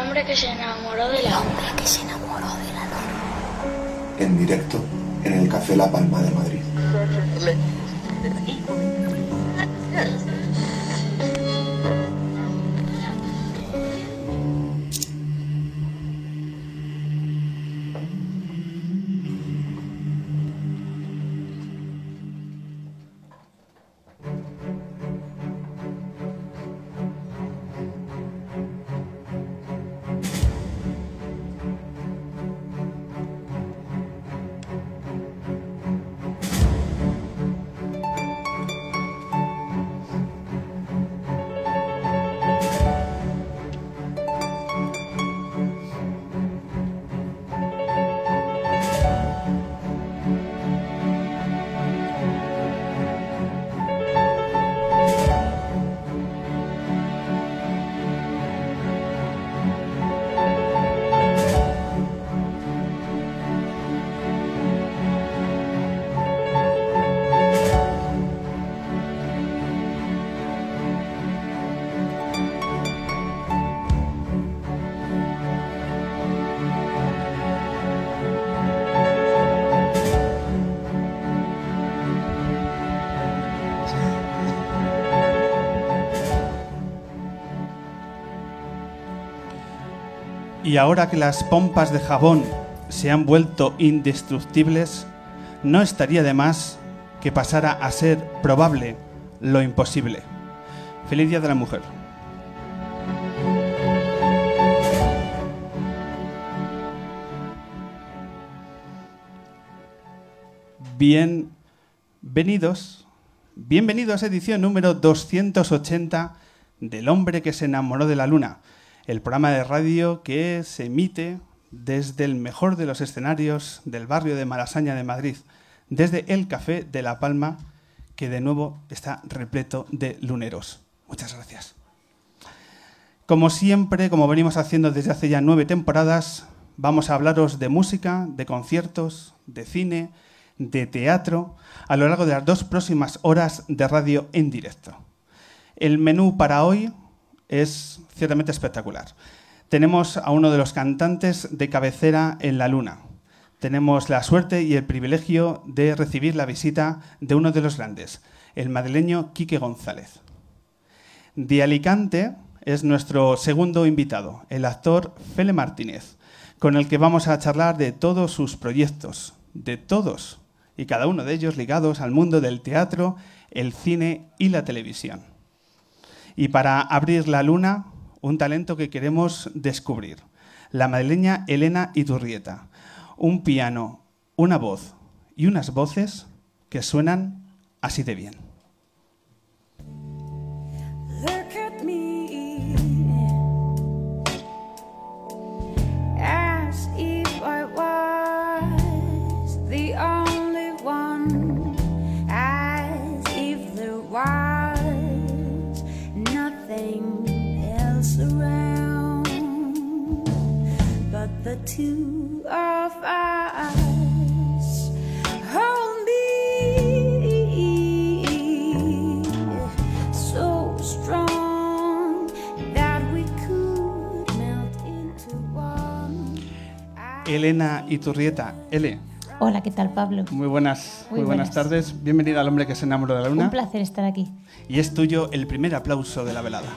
hombre que se enamoró de la hombre que se enamoró de la luna. En directo en el Café La Palma de Madrid. Y ahora que las pompas de jabón se han vuelto indestructibles, no estaría de más que pasara a ser probable lo imposible. Feliz Día de la Mujer. Bienvenidos, bienvenidos a edición número 280 del hombre que se enamoró de la luna el programa de radio que se emite desde el mejor de los escenarios del barrio de Malasaña de Madrid, desde el Café de La Palma, que de nuevo está repleto de luneros. Muchas gracias. Como siempre, como venimos haciendo desde hace ya nueve temporadas, vamos a hablaros de música, de conciertos, de cine, de teatro, a lo largo de las dos próximas horas de radio en directo. El menú para hoy es ciertamente espectacular. Tenemos a uno de los cantantes de cabecera en la Luna. Tenemos la suerte y el privilegio de recibir la visita de uno de los grandes, el madrileño Quique González. De Alicante es nuestro segundo invitado, el actor Fele Martínez, con el que vamos a charlar de todos sus proyectos, de todos y cada uno de ellos ligados al mundo del teatro, el cine y la televisión. Y para abrir la luna, un talento que queremos descubrir. La madrileña Elena Iturrieta. Un piano, una voz y unas voces que suenan así de bien. Elena Iturrieta. L. Hola, ¿qué tal, Pablo? Muy buenas, muy, buenas. tardes. Bienvenida al hombre que se enamoró de la luna. Un placer estar aquí. Y es tuyo el primer aplauso de la velada.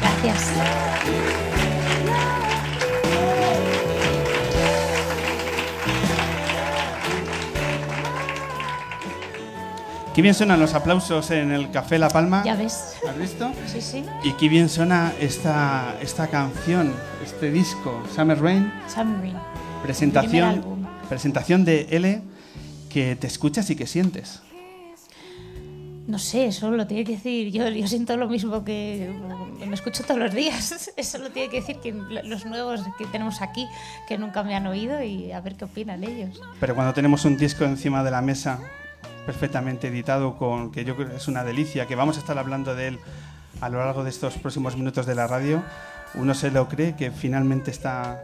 Gracias. Qué bien suenan los aplausos en el Café La Palma. Ya ves. ¿Has visto? Sí, sí. Y qué bien suena esta, esta canción, este disco, Summer Rain. Summer Rain. Presentación, presentación de L que te escuchas y que sientes. No sé, eso lo tiene que decir. Yo, yo siento lo mismo que me escucho todos los días. Eso lo tiene que decir que los nuevos que tenemos aquí, que nunca me han oído y a ver qué opinan ellos. Pero cuando tenemos un disco encima de la mesa perfectamente editado, con que yo creo que es una delicia, que vamos a estar hablando de él a lo largo de estos próximos minutos de la radio, uno se lo cree que finalmente está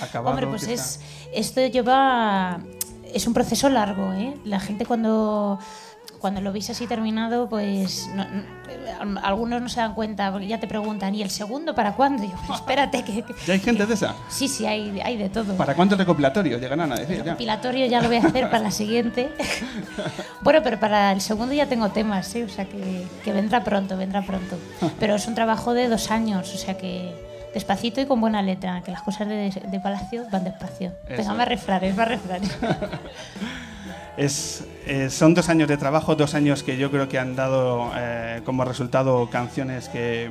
acabado. Hombre, pues es, esto lleva es un proceso largo, ¿eh? La gente cuando cuando lo veis así terminado, pues no- no- algunos no se dan cuenta, porque ya te preguntan, ¿y el segundo para cuándo? Y yo, "Pues espérate, que, que- ¿Ya hay gente de esa? Sí, sí, hay, hay de todo. ¿Para cuánto recopilatorio llegarán a decir? El Ya. compilatorio ya lo voy a hacer para la siguiente. bueno, pero para el segundo ya tengo temas, ¿sí? o sea que, que vendrá pronto, vendrá pronto. Pero es un trabajo de dos años, o sea que despacito y con buena letra, que las cosas de, de Palacio van despacio. Venga, más refranes, más refranes. Es, eh, son dos años de trabajo, dos años que yo creo que han dado eh, como resultado canciones que,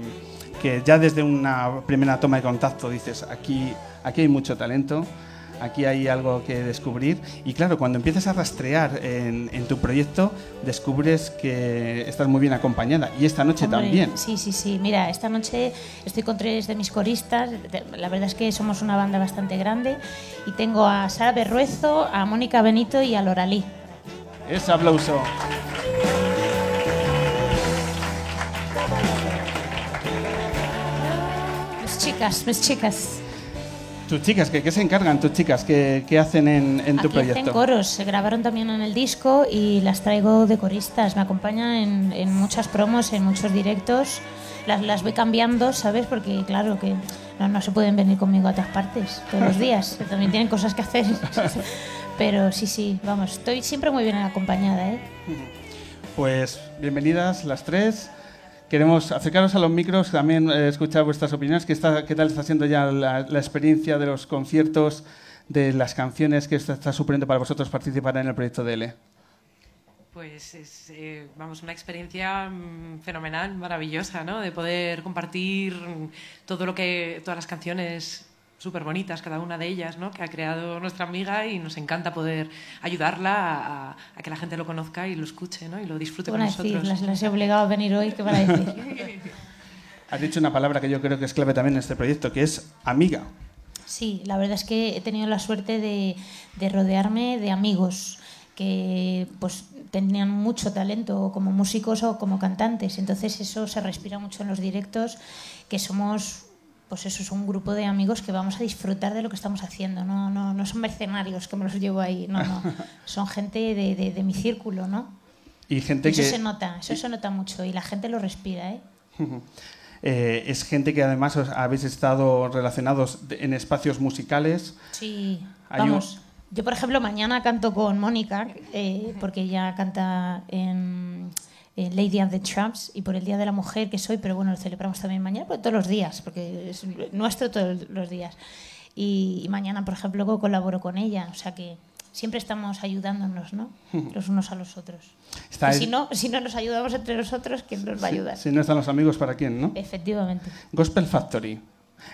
que ya desde una primera toma de contacto dices, aquí, aquí hay mucho talento, aquí hay algo que descubrir. Y claro, cuando empiezas a rastrear en, en tu proyecto, descubres que estás muy bien acompañada. Y esta noche Hombre, también. Sí, sí, sí. Mira, esta noche estoy con tres de mis coristas. La verdad es que somos una banda bastante grande. Y tengo a Sara Berruezo, a Mónica Benito y a Loralí. Ese aplauso. Mis chicas, mis chicas. Tus chicas, ¿qué, qué se encargan tus chicas? ¿Qué, qué hacen en, en tu Aquí hacen proyecto? coros, se grabaron también en el disco y las traigo de coristas. Me acompañan en, en muchas promos, en muchos directos. Las, las voy cambiando, ¿sabes? Porque claro que no, no se pueden venir conmigo a todas partes todos los días. También tienen cosas que hacer. Pero sí, sí, vamos, estoy siempre muy bien acompañada, ¿eh? Pues bienvenidas las tres. Queremos acercaros a los micros, también eh, escuchar vuestras opiniones. ¿Qué, está, qué tal está siendo ya la, experiencia de los conciertos, de las canciones que está, está suponiendo para vosotros participar en el proyecto de L? Pues es, eh, vamos, una experiencia mm, fenomenal, maravillosa, ¿no? De poder compartir mm, todo lo que, todas las canciones súper bonitas, cada una de ellas, ¿no? Que ha creado nuestra amiga y nos encanta poder ayudarla a, a- a que la gente lo conozca y lo escuche, ¿no? Y lo disfrute ¿Qué con nosotros. Las, las he obligado a venir hoy, ¿qué van a decir? Has dicho una palabra que yo creo que es clave también en este proyecto, que es amiga. Sí, la verdad es que he tenido la suerte de, de rodearme de amigos que pues tenían mucho talento como músicos o como cantantes. Entonces eso se respira mucho en los directos, que somos pues eso es un grupo de amigos que vamos a disfrutar de lo que estamos haciendo. No, no, no son mercenarios que me los llevo ahí, no, no. Son gente de, de- de mi círculo, ¿no? Y gente eso que... se nota, eso se nota mucho y la gente lo respira, ¿eh? eh, es gente que además os habéis estado relacionados en espacios musicales. Sí, Hay un- vamos. Yo, por ejemplo, mañana canto con Mónica, eh, porque ella canta en, en Lady and the Tramps y por el Día de la Mujer que soy, pero bueno, lo celebramos también mañana, pues todos los días, porque es nuestro todos los días. Y, y mañana, por ejemplo, colaboro con ella, o sea que siempre estamos ayudándonos, ¿no? Los unos a los otros. Está y si no, si no nos ayudamos entre nosotros, ¿quién nos va a ayudar? Si no están los amigos, ¿para quién, no? Efectivamente. Gospel Factory.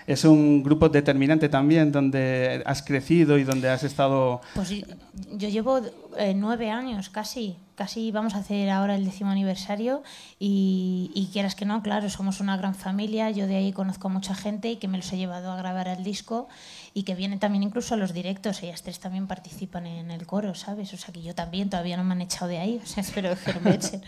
Es un grupo determinante también donde has crecido y donde has estado... Pues yo, llevo eh, nueve años casi, casi vamos a hacer ahora el décimo aniversario y, quieras que no, claro, somos una gran familia, yo de ahí conozco a mucha gente y que me los he llevado a grabar el disco y que vienen también incluso a los directos, ellas tres también participan en el coro, ¿sabes? O sea que yo también, todavía no me han echado de ahí, o sea, espero que me echen.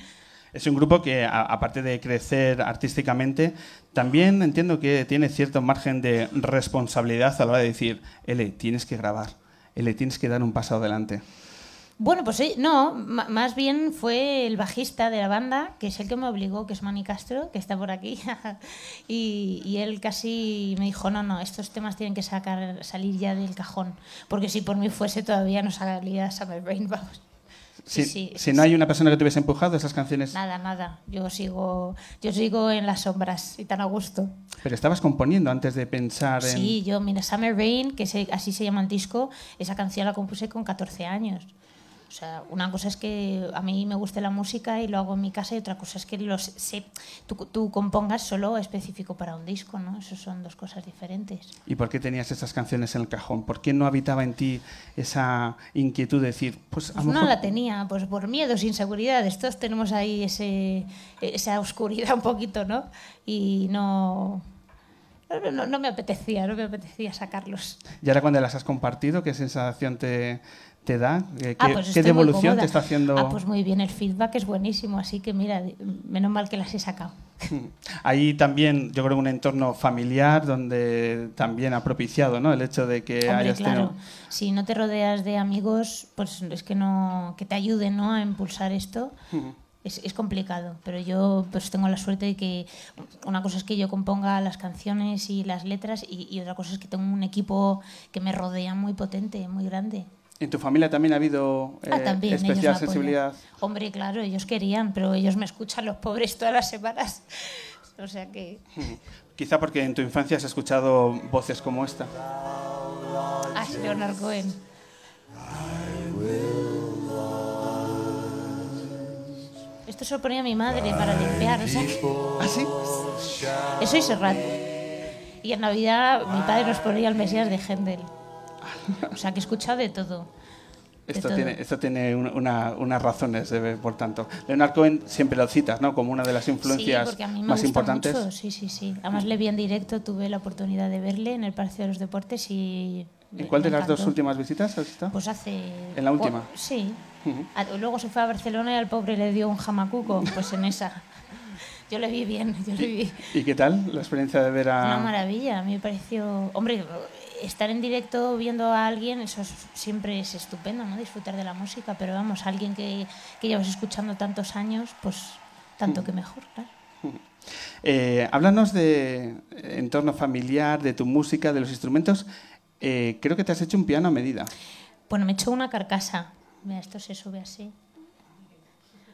Es un grupo que, a- aparte de crecer artísticamente, también entiendo que tiene cierto margen de responsabilidad a la hora de decir, L, tienes que grabar, L, tienes que dar un paso adelante. Bueno, pues sí, no, más bien fue el bajista de la banda, que es el que me obligó, que es Manny Castro, que está por aquí, y, y él casi me dijo, no, no, estos temas tienen que sacar, salir ya del cajón, porque si por mí fuese todavía no salía Summer Rain, vamos. Si, Sí, no hay una persona que te hubiese empujado esas canciones, Nada, nada, yo sigo, yo sigo en las sombras y tan a gusto. pero estabas componiendo antes de pensar en... Sí, yo, mira, Summer Rain, que así se llama el disco, esa canción la compuse con 14 años. O sea, una cosa es que a mí me guste la música y lo hago en mi casa y otra cosa es que los, se, tú, tú compongas solo específico para un disco, ¿no? Eso son dos cosas diferentes. ¿Y por qué tenías esas canciones en el cajón? ¿Por qué no habitaba en ti esa inquietud de decir, pues a Pues lo no mejor... la tenía, pues por miedos, inseguridades. Todos tenemos ahí ese, esa oscuridad un poquito, ¿no? Y no, no, no, me apetecía, no me apetecía sacarlos. Y ahora cuando las has compartido, ¿qué sensación te, te da? ¿Qué, Ah, pues qué devolución te está haciendo? Ah, pues muy bien, el feedback es buenísimo, así que mira, menos mal que las he sacado. Ahí también, yo creo, un entorno familiar donde también ha propiciado ¿no? el hecho de que Hombre, hayas claro. tenido... Si no te rodeas de amigos, pues es que no que te ayuden ¿no? a impulsar esto. Es, es complicado, pero yo pues tengo la suerte de que una cosa es que yo componga las canciones y las letras y, y otra cosa es que tengo un equipo que me rodea muy potente, muy grande. ¿En tu familia también ha habido eh, Ah, también, especial apoyan. sensibilidad? Hombre, claro, ellos querían, pero ellos me escuchan los pobres todas las semanas. O sea que Quizá porque en tu infancia has escuchado voces como esta. Ah, Leonard Cohen. Esto se lo ponía mi madre para limpiar, o sea que- ¿Ah, sí? Eso y Serrat. Y en Navidad mi padre nos ponía el Mesías de Händel. O sea que he escuchado de todo. de Esto tiene, esto tiene un- una- unas razones, debe, por tanto. Leonard Cohen siempre lo citas, ¿no? Como una de las Sí, influencias porque a mí me más gusta importantes. mucho. Sí, sí, sí. Además le vi en directo, tuve la oportunidad de verle en el Palacio de los Deportes y... ¿En cuál de las dos encantó. últimas visitas has estado? Pues hace... ¿En la última? Sí. Ujú. A- Luego se fue a Barcelona y al pobre le dio un jamacuco. Pues en esa. Yo le vi bien, yo le vi. ¿Y qué tal la experiencia de ver a... Una maravilla, a mí me pareció... Hombre, estar en directo viendo a alguien, eso es- siempre es estupendo, ¿no? Disfrutar de la música, pero vamos, alguien que, que llevas escuchando tantos años, pues tanto que mejor, claro. Eh, háblanos de entorno familiar, de tu música, de los instrumentos. Eh, creo que te has hecho un piano a medida. Bueno, me echó una carcasa. Mira, esto se sube así.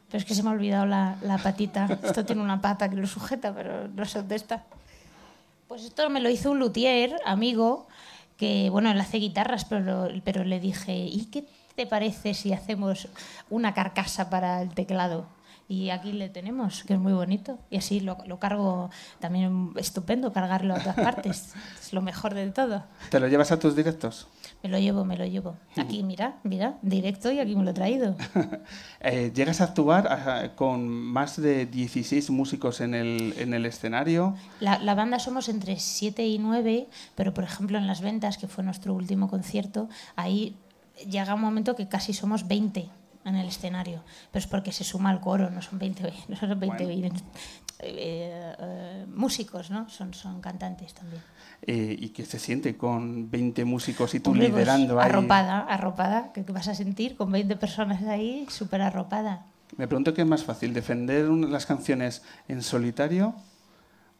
Pero es que se me ha olvidado la, la patita. Esto tiene una pata que lo sujeta, pero no sé dónde. Pues esto me lo hizo un luthier, amigo, que, bueno, él hace guitarras, pero, pero le dije, ¿y qué te parece si hacemos una carcasa para el teclado? Y aquí le tenemos, que es muy bonito. Y así lo, lo cargo también estupendo, cargarlo a todas partes. Es lo mejor de todo. ¿Te lo llevas a tus directos? Me lo llevo, me lo llevo. Aquí, mira, mira, directo y aquí me lo he traído. Eh, ¿Llegas a actuar con más de 16 músicos en el, en el escenario? La, la banda somos entre 7 y 9, pero por ejemplo en Las Ventas, que fue nuestro último concierto, ahí llega un momento que casi somos 20 en el escenario. Pero es porque se suma el coro, no son 20, no son 20 eh, eh, músicos, ¿no? Son, son cantantes también. Eh, ¿Y qué se siente con 20 músicos y tú Hombre, pues, liderando ahí? arropada, arropada, ¿qué qué vas a sentir con 20 personas ahí? Súper arropada. Me pregunto qué es más fácil, defender las canciones en solitario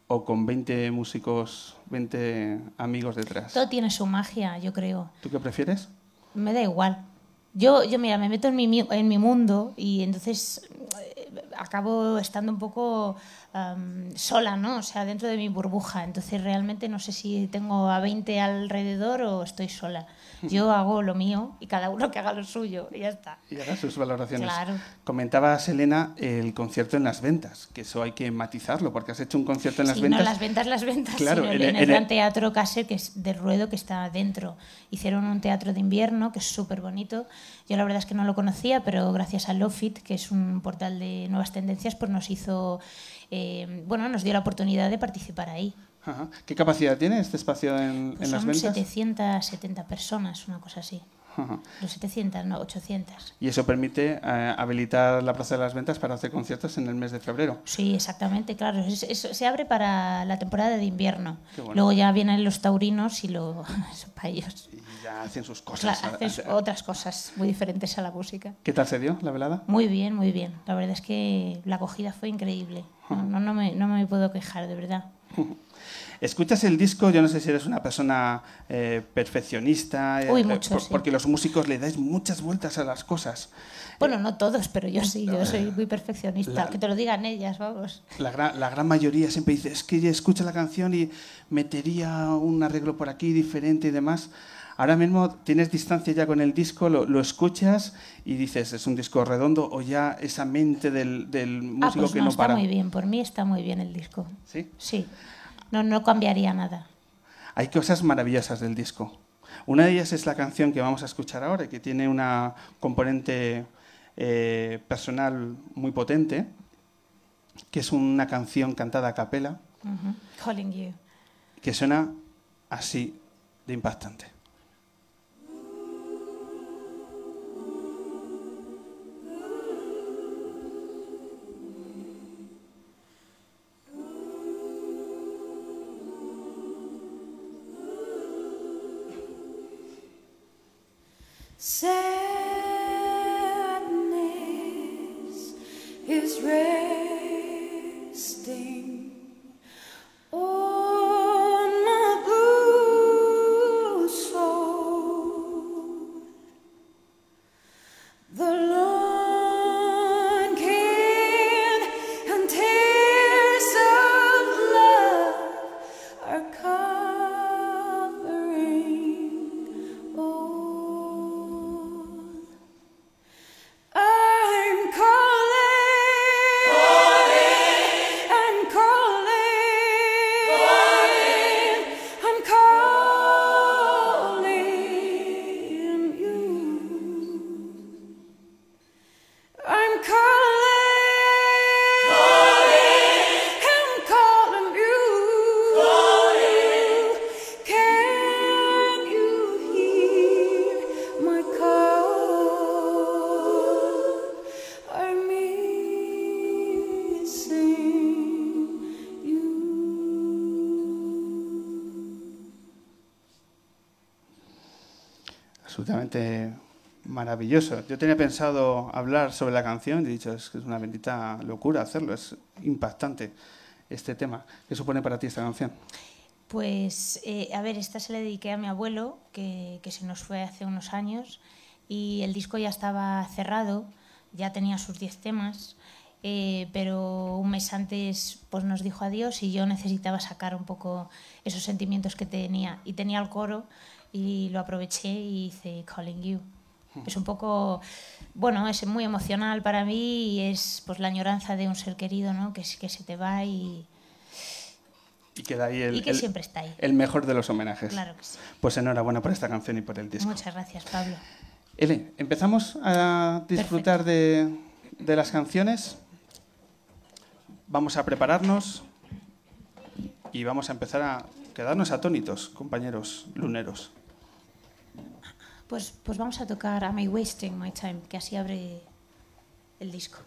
o con 20 músicos, 20 amigos detrás. Todo tiene su magia, yo creo. ¿Tú qué prefieres? Me da igual. Yo, yo mira, me meto en mi, en mi mundo y entonces eh, acabo estando un poco sola, ¿no? O sea, dentro de mi burbuja. Entonces realmente no sé si tengo a 20 alrededor o estoy sola. Yo hago lo mío y cada uno que haga lo suyo y ya está. Y haga sus valoraciones. Claro. Comentaba Selena el concierto en las ventas, que eso hay que matizarlo, porque has hecho un concierto en las Sí, ventas. no las ventas, las ventas, Claro, sino en en, el- Gran Teatro Case, que es del Ruedo, que está dentro. Hicieron un teatro de invierno, que es súper bonito. Yo la verdad es que no lo conocía, pero gracias a Lofit, que es un portal de nuevas tendencias, pues nos hizo, eh, bueno, nos dio la oportunidad de participar ahí. Ajá. ¿Qué capacidad tiene este espacio en, Pues en las son ventas? 770 personas, una cosa así. Ajá. Los 700, no, 800. Y eso permite eh, habilitar la Plaza de las Ventas para hacer conciertos en el mes de febrero. Sí, exactamente, claro. Es- es- se abre para la temporada de invierno. Bueno. Luego ya vienen los taurinos y lo, para ellos. Y ya hacen sus Claro, cosas. haces otras cosas muy diferentes a la música. ¿Qué tal se dio la velada? Muy bien, muy bien. La verdad es que la acogida fue increíble. No, no, no me, no me puedo quejar, de verdad. Escuchas el disco, yo no sé si eres una persona eh, perfeccionista, eh, Uy, mucho, por- sí. porque los músicos le dais muchas vueltas a las cosas. Bueno, no todos, pero yo sí, yo soy muy perfeccionista. La- Que te lo digan ellas, vamos. La gran, la gran mayoría siempre dice, es que escucha la canción y metería un arreglo por aquí diferente y demás. Ahora mismo tienes distancia ya con el disco, lo, lo escuchas y dices, es un disco redondo o ya esa mente del, del músico ah, pues que no, no, está para. muy bien. Por mí está muy bien el disco. ¿Sí? Sí. No, no cambiaría nada. Hay cosas maravillosas del disco. Una de ellas es la canción que vamos a escuchar ahora, que tiene una componente eh, personal muy potente, que es una canción cantada a capela. Calling you. que suena así de impactante. Maravilloso. Yo tenía pensado hablar sobre la canción y he dicho, es que es una bendita locura hacerlo, es impactante este tema. ¿Qué supone para ti esta canción? Pues, eh, a ver, esta se la dediqué a mi abuelo, que, que se nos fue hace unos años, y el disco ya estaba cerrado, ya tenía sus 10 temas, eh, pero un mes antes pues, nos dijo adiós y yo necesitaba sacar un poco esos sentimientos que tenía. Y tenía el coro y lo aproveché y hice Calling You. Es un poco, bueno, es muy emocional para mí y es pues la añoranza de un ser querido, ¿no? Que, se te va y, Y queda ahí el, y que el- siempre está ahí. el mejor de los homenajes. Claro que sí. Pues enhorabuena por esta canción y por el disco. Muchas gracias, Pablo. Ele, ¿empezamos a disfrutar de, de las canciones? Vamos a prepararnos y vamos a empezar a quedarnos atónitos, compañeros luneros. Pues, pues vamos a tocar Am I Wasting My Time, que así abre el disco.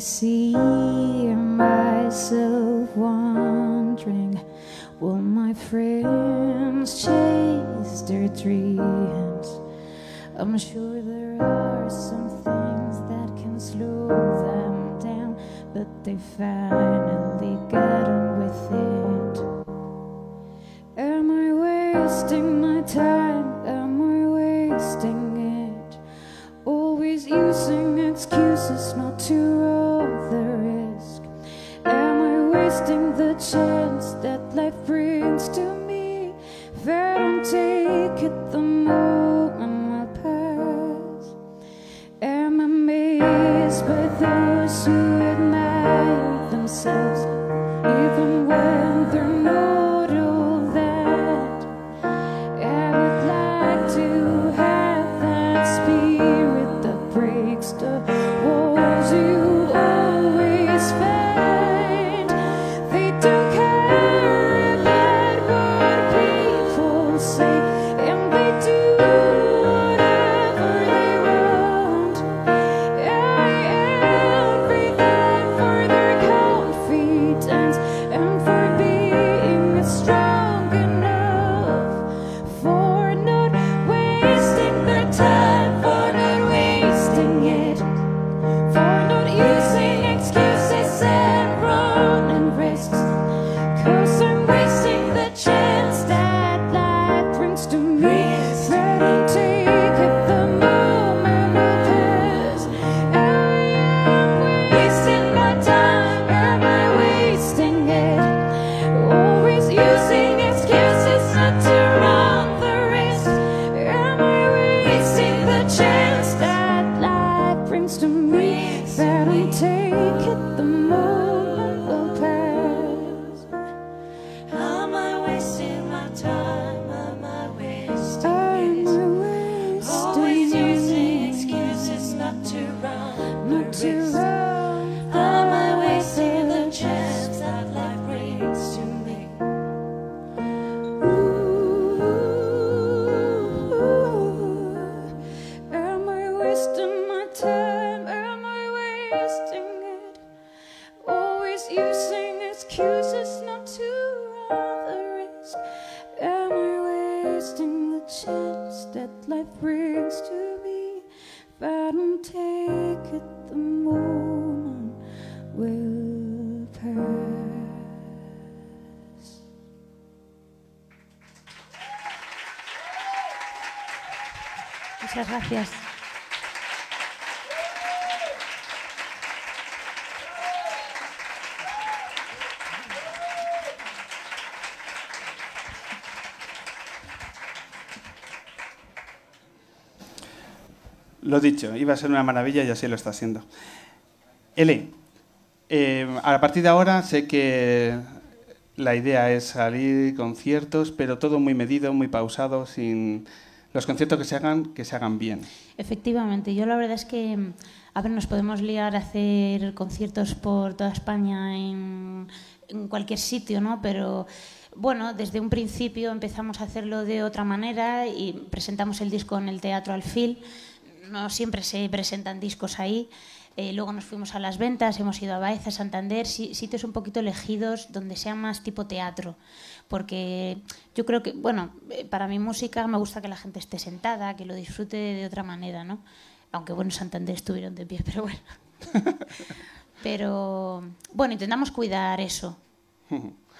See myself wondering Will my friends chase their dreams? I'm sure there are some things that can slow them down, but they finally got on with it. Am I wasting wasting wasting it? Always using excuses not to run the risk. Am I wasting the chance that life brings to me? If I don't take it, the moment will pass. Muchas gracias. Lo dicho, iba a ser una maravilla y así lo está siendo. Ele, eh, a partir de ahora sé que la idea es salir conciertos, pero todo muy medido, muy pausado, sin los conciertos que se hagan, que se hagan bien. Efectivamente, yo la verdad es que, mm, a ver, nos podemos liar a hacer conciertos por toda España en, en cualquier sitio, ¿no? Pero bueno, desde un principio empezamos a hacerlo de otra manera y presentamos el disco en el Teatro Alfil. No siempre se presentan discos ahí. Eh, luego nos fuimos a las ventas, hemos ido a Baeza, Santander, si- sitios un poquito elegidos donde sea más tipo teatro. Porque yo creo que, bueno, eh, para mi música me gusta que la gente esté sentada, que lo disfrute de otra manera, ¿no? Aunque bueno, en Santander estuvieron de pie, pero bueno. Pero bueno, intentamos cuidar eso.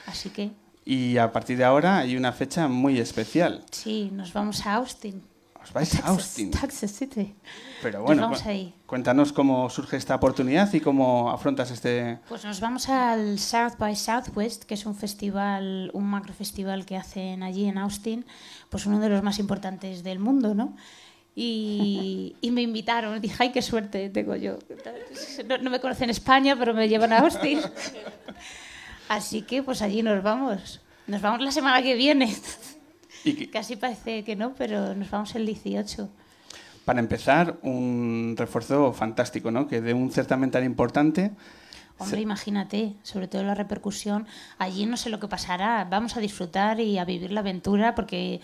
Así que Y a partir de ahora hay una fecha muy especial. sí, nos vamos a Austin. Os vais a Texas, Austin. Texas City. Pero Nos bueno, vamos ahí. cuéntanos cómo surge esta oportunidad y cómo afrontas este... Pues nos vamos al South by Southwest, que es un festival, un macro festival que hacen allí en Austin, pues uno de los más importantes del mundo, ¿no? Y, y me invitaron, dije, ay, qué suerte tengo yo. No, no me conocen en España, pero me llevan a Austin. Así que pues allí nos vamos. Nos vamos la semana que viene. Y Casi parece que no, pero nos vamos el 18. para empezar, un refuerzo fantástico, ¿no? Que de un certamen tan importante... Hombre, imagínate, sobre todo la repercusión. Allí no sé lo que pasará. Vamos a disfrutar y a vivir la aventura porque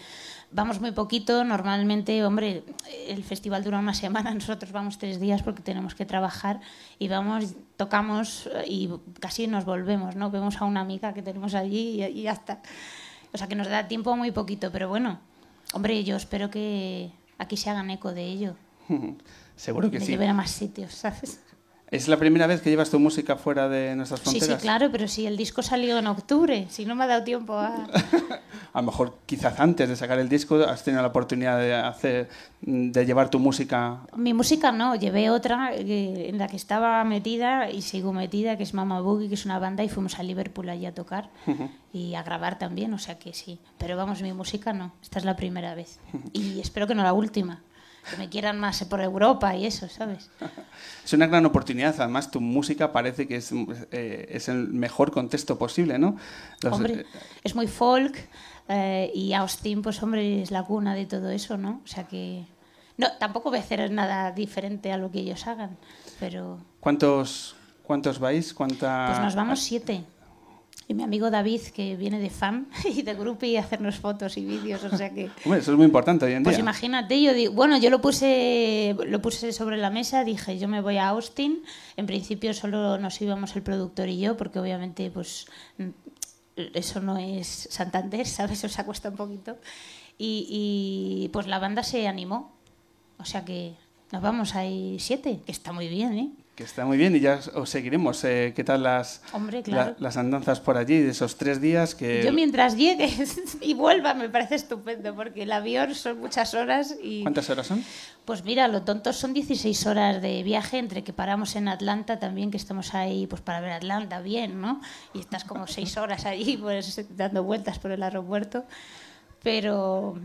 vamos muy poquito. Normalmente, hombre, el festival dura una semana, nosotros vamos tres días porque tenemos que trabajar y vamos, tocamos y casi nos volvemos, ¿no? Vemos a una amiga que tenemos allí y, y ya está. O sea que nos da tiempo muy poquito, pero bueno, hombre, yo espero que aquí se hagan eco de ello. Seguro que Me sí. lleven a más sitios, ¿sabes? ¿Es la primera vez que llevas tu música fuera de nuestras Sí, fronteras? sí, claro, pero si el disco salió en octubre, si no me ha dado tiempo a... A lo mejor quizás antes de sacar el disco has tenido la oportunidad de hacer de llevar tu música Mi música no, llevé otra eh, en la que estaba metida y sigo metida, que es Mama Boogie, que es una banda, y fuimos a Liverpool allí a tocar y a grabar también, o sea que sí. Pero vamos, mi música no, esta es la primera vez. Y espero que no la última, que me quieran más por Europa y eso, ¿sabes? Es una gran oportunidad, además tu música parece que es, eh, es el mejor contexto posible, ¿no? Los- Hombre, eh, es muy folk eh, y Austin, pues hombre, es la cuna de todo eso, ¿no? O sea que... No, tampoco voy a hacer nada diferente a lo que ellos hagan, pero... ¿cuántos, ¿Cuántos vais? ¿Cuánta... Pues nos vamos siete. Y mi amigo David, que viene de fan y de grupo y a hacernos fotos y vídeos, o sea que... Hombre, eso es muy importante hoy en Pues día. imagínate, yo digo, bueno, yo lo puse, lo puse sobre la mesa, dije, yo me voy a Austin. En principio solo nos íbamos el productor y yo, porque obviamente, pues, mm, eso no es Santander, ¿sabes? Os cuesta un poquito. Y, y, pues la banda se animó. O sea que nos vamos ahí siete, que está muy bien, ¿eh? Que está muy bien y ya os- os seguiremos. eh, ¿Qué tal las, Hombre, claro. la- las andanzas por allí de esos tres días que... Yo mientras llegue y vuelva me parece estupendo, porque el avión son muchas horas y... ¿Cuántas horas son? Pues mira, lo tonto son 16 horas de viaje entre que paramos en Atlanta también, que estamos ahí pues para ver Atlanta bien, ¿no? Y estás como seis horas allí pues dando vueltas por el aeropuerto. Pero,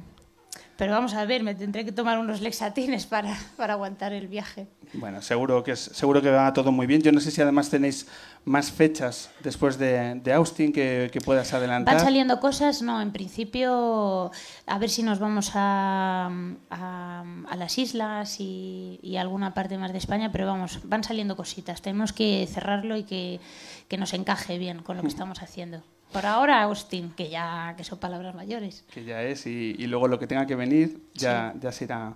Pero vamos a ver, me tendré que tomar unos lexatines para, para aguantar el viaje. Bueno, seguro que, es, seguro que va todo muy bien. Yo no sé si además tenéis más fechas después de, de Austin que, que puedas adelantar. Van saliendo cosas, no, en principio, a ver si nos vamos a, a, a las islas y, y alguna parte más de España, pero vamos, van saliendo cositas. Tenemos que cerrarlo y que, que nos encaje bien con lo que estamos haciendo. Por ahora, Austin, que ya que son palabras mayores. que ya es, y, y luego lo que tenga que venir ya, ya se irá.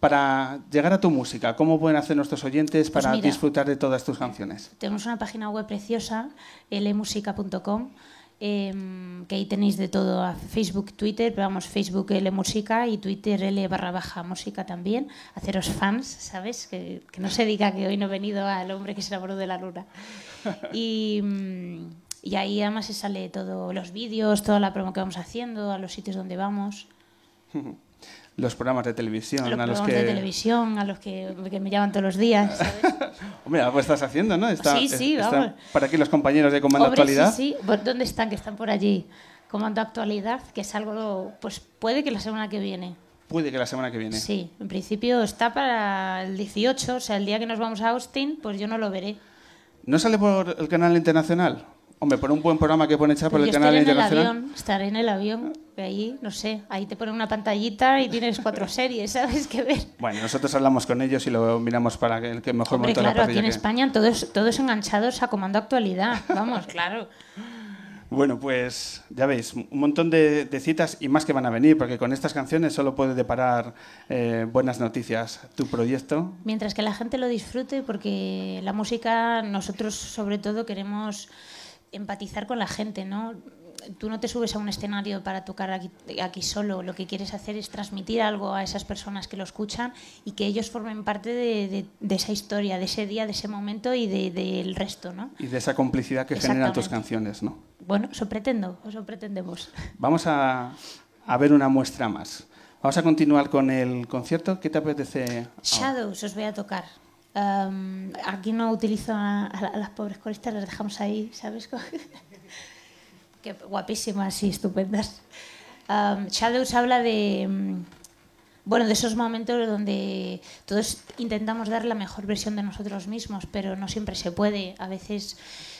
Para llegar a tu música, ¿cómo pueden hacer nuestros oyentes para mira. disfrutar de todas tus canciones? Tenemos una página web preciosa, lmusica.com, eh, que ahí tenéis de todo, a Facebook, Twitter, pero vamos, Facebook L Música y Twitter L barra baja música también. Haceros fans, ¿sabes? Que, que no se diga que hoy no he venido al hombre que se enamoró de la luna. Y, mm, y ahí además se sale todo, los vídeos, toda la promo que vamos haciendo, a los sitios donde vamos, Los programas de televisión, los a los programas que... de televisión, a los que, que me llaman todos los días, ¿sabes? Hombre, algo estás haciendo, ¿no? Está- Sí, sí, está- vamos. Para aquí los compañeros de Comando Hombre, Actualidad. Sí, sí. ¿Dónde están? Que están por allí. Comando Actualidad, que es algo, pues puede que la semana que viene. Puede que la semana que viene. Sí, en principio está para el 18, o sea, el día que nos vamos a Austin, pues yo no lo veré. ¿No sale por el canal internacional? Hombre, por un buen programa que pone echar por el canal estaré en el internacional. avión, estaré en el avión, ahí, no sé, ahí te ponen una pantallita y tienes cuatro series, ¿sabes? Que ver. Bueno, nosotros hablamos con ellos y lo miramos para que el que mejor Hombre, monte la claro, aquí en que- España todos, todos enganchados a Comando Actualidad, vamos, claro. Bueno, pues ya veis, un montón de, de citas y más que van a venir, porque con estas canciones solo puede deparar eh, buenas noticias. Tu proyecto, Mientras que la gente lo disfrute, porque la música, nosotros sobre todo queremos empatizar con la gente, ¿no? Tú no te subes a un escenario para tocar aquí, aquí solo, lo que quieres hacer es transmitir algo a esas personas que lo escuchan y que ellos formen parte de, de- de esa historia, de ese día, de ese momento y de- del resto, ¿no? y de esa complicidad que generan tus canciones, ¿no? Bueno, eso pretendo, eso pretendemos. Vamos a, a ver una muestra más. Vamos a continuar con el concierto. ¿Qué te apetece? Shadows os voy a tocar. Am, aquí no utilizo a, a la- a las pobres coristas, las dejamos ahí, ¿sabes? Qué guapísimas y estupendas. Am, Shadows habla de, mm, bueno, de esos momentos donde todos intentamos dar la mejor versión de nosotros mismos, pero no siempre se puede. A veces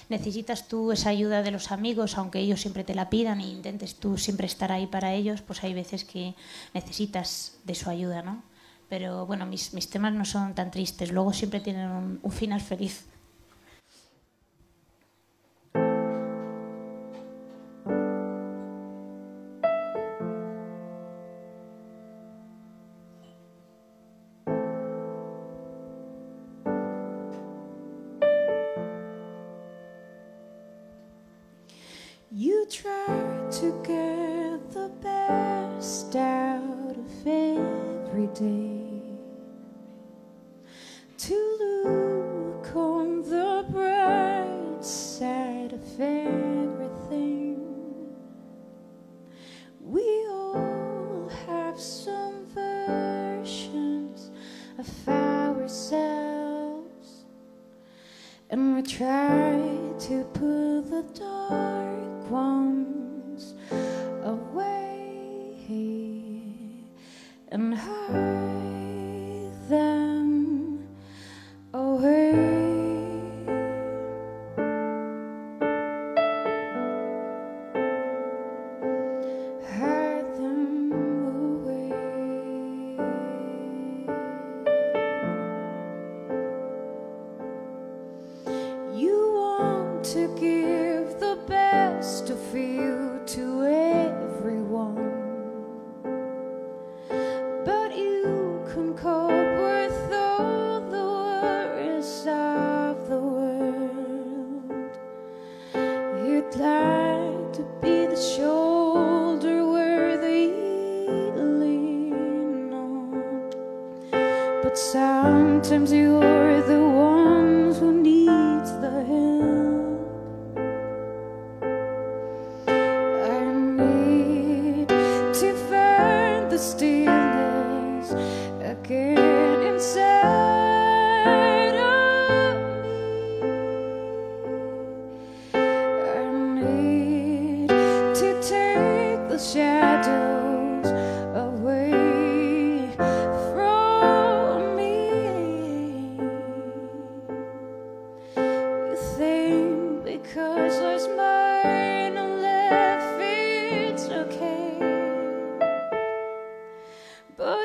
necesitas tú esa ayuda de los amigos, aunque ellos siempre te la pidan e intentes tú siempre estar ahí para ellos, pues hay veces que necesitas de su ayuda, ¿no? Pero bueno, mis, mis temas no son tan tristes, luego siempre tienen un, un final feliz.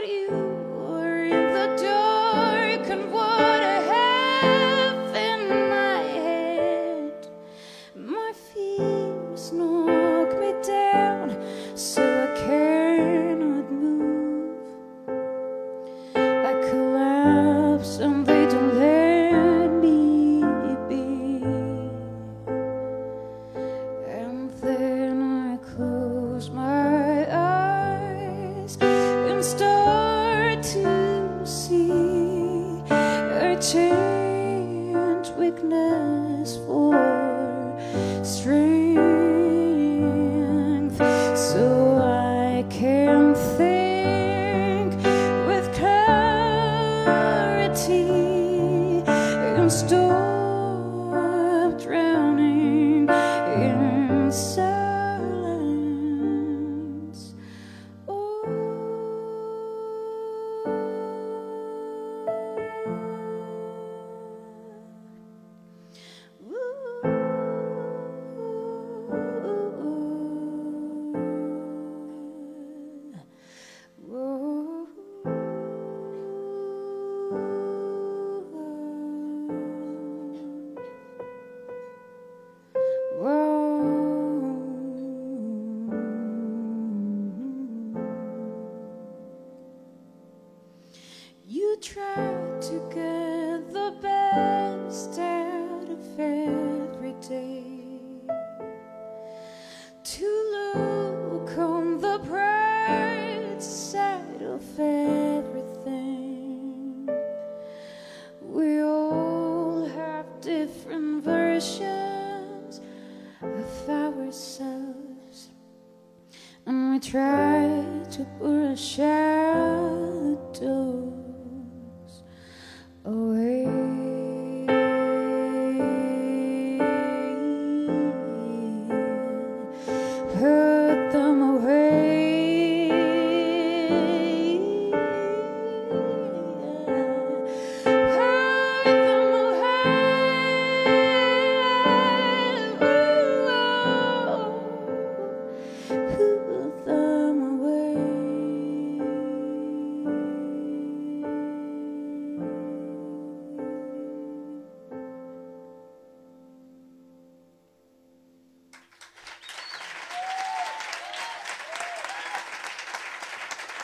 You were in the dark,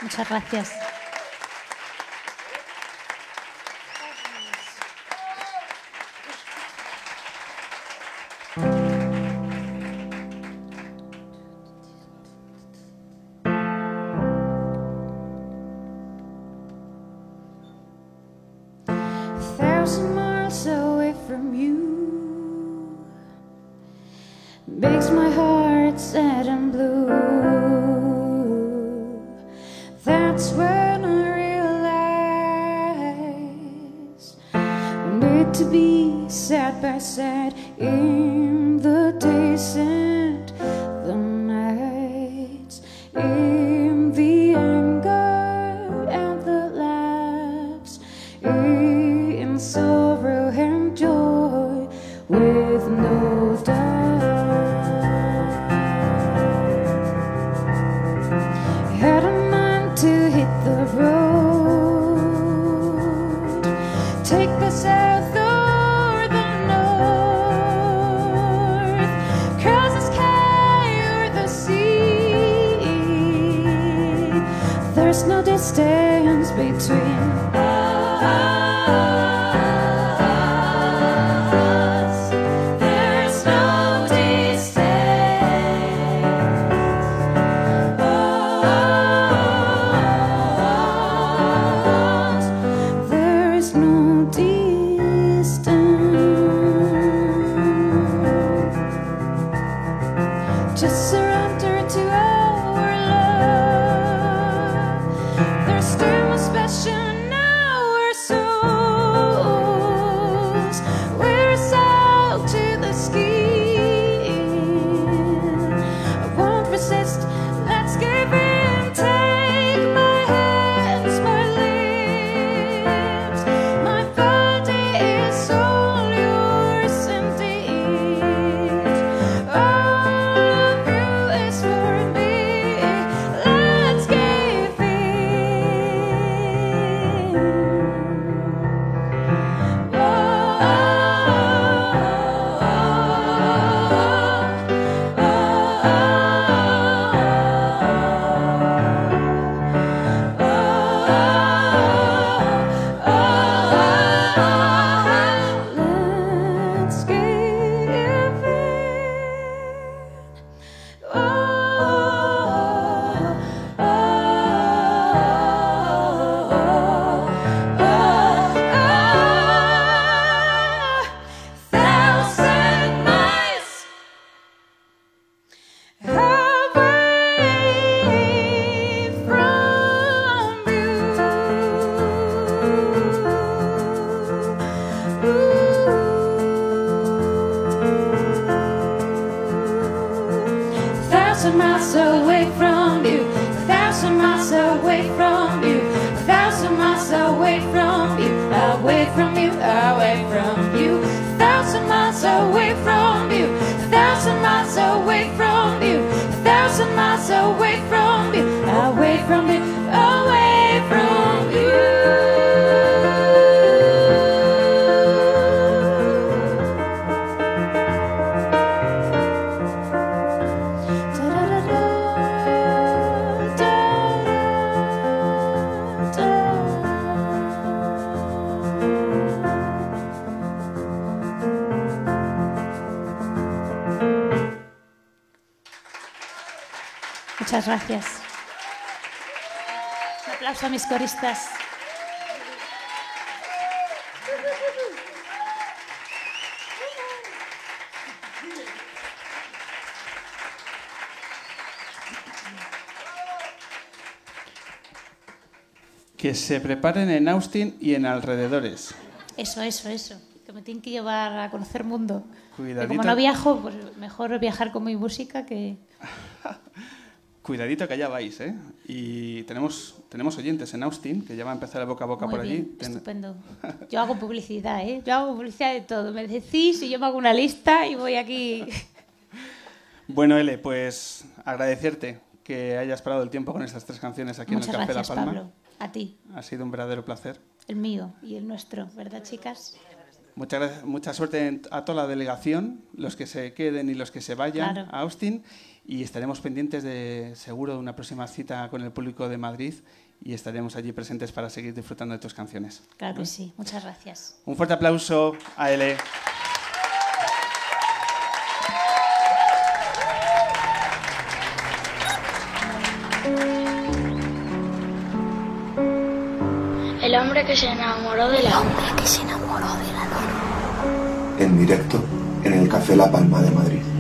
Muchas gracias. Away from gracias. Un aplauso a mis coristas. Que se preparen en Austin y en alrededores. Eso, eso, eso. Que me tienen que llevar a conocer mundo. Cuidadito. como no viajo, pues mejor viajar con mi música que... Cuidadito que allá vais, ¿eh? Y tenemos, tenemos oyentes en Austin, que ya va a empezar el boca a boca Muy por allí. bien, Ten- estupendo. Yo hago publicidad, ¿eh? Yo hago publicidad de todo. Me decís y yo me hago una lista y voy aquí. Bueno, Ele, pues agradecerte que hayas parado el tiempo con estas tres canciones aquí Muchas en el Café gracias, La Palma. Pablo. A ti, Ha sido un verdadero placer. el mío y el nuestro, ¿verdad, chicas? Muchas gracias- mucha suerte a toda la delegación, los que se queden y los que se vayan Claro. a Austin. Y estaremos pendientes de seguro de una próxima cita con el público de Madrid y estaremos allí presentes para seguir disfrutando de tus canciones. Claro que sí. Muchas gracias. Un fuerte aplauso a Ele. El hombre que se enamoró de la Hombre que se enamoró de la. En directo en el Café La Palma de Madrid.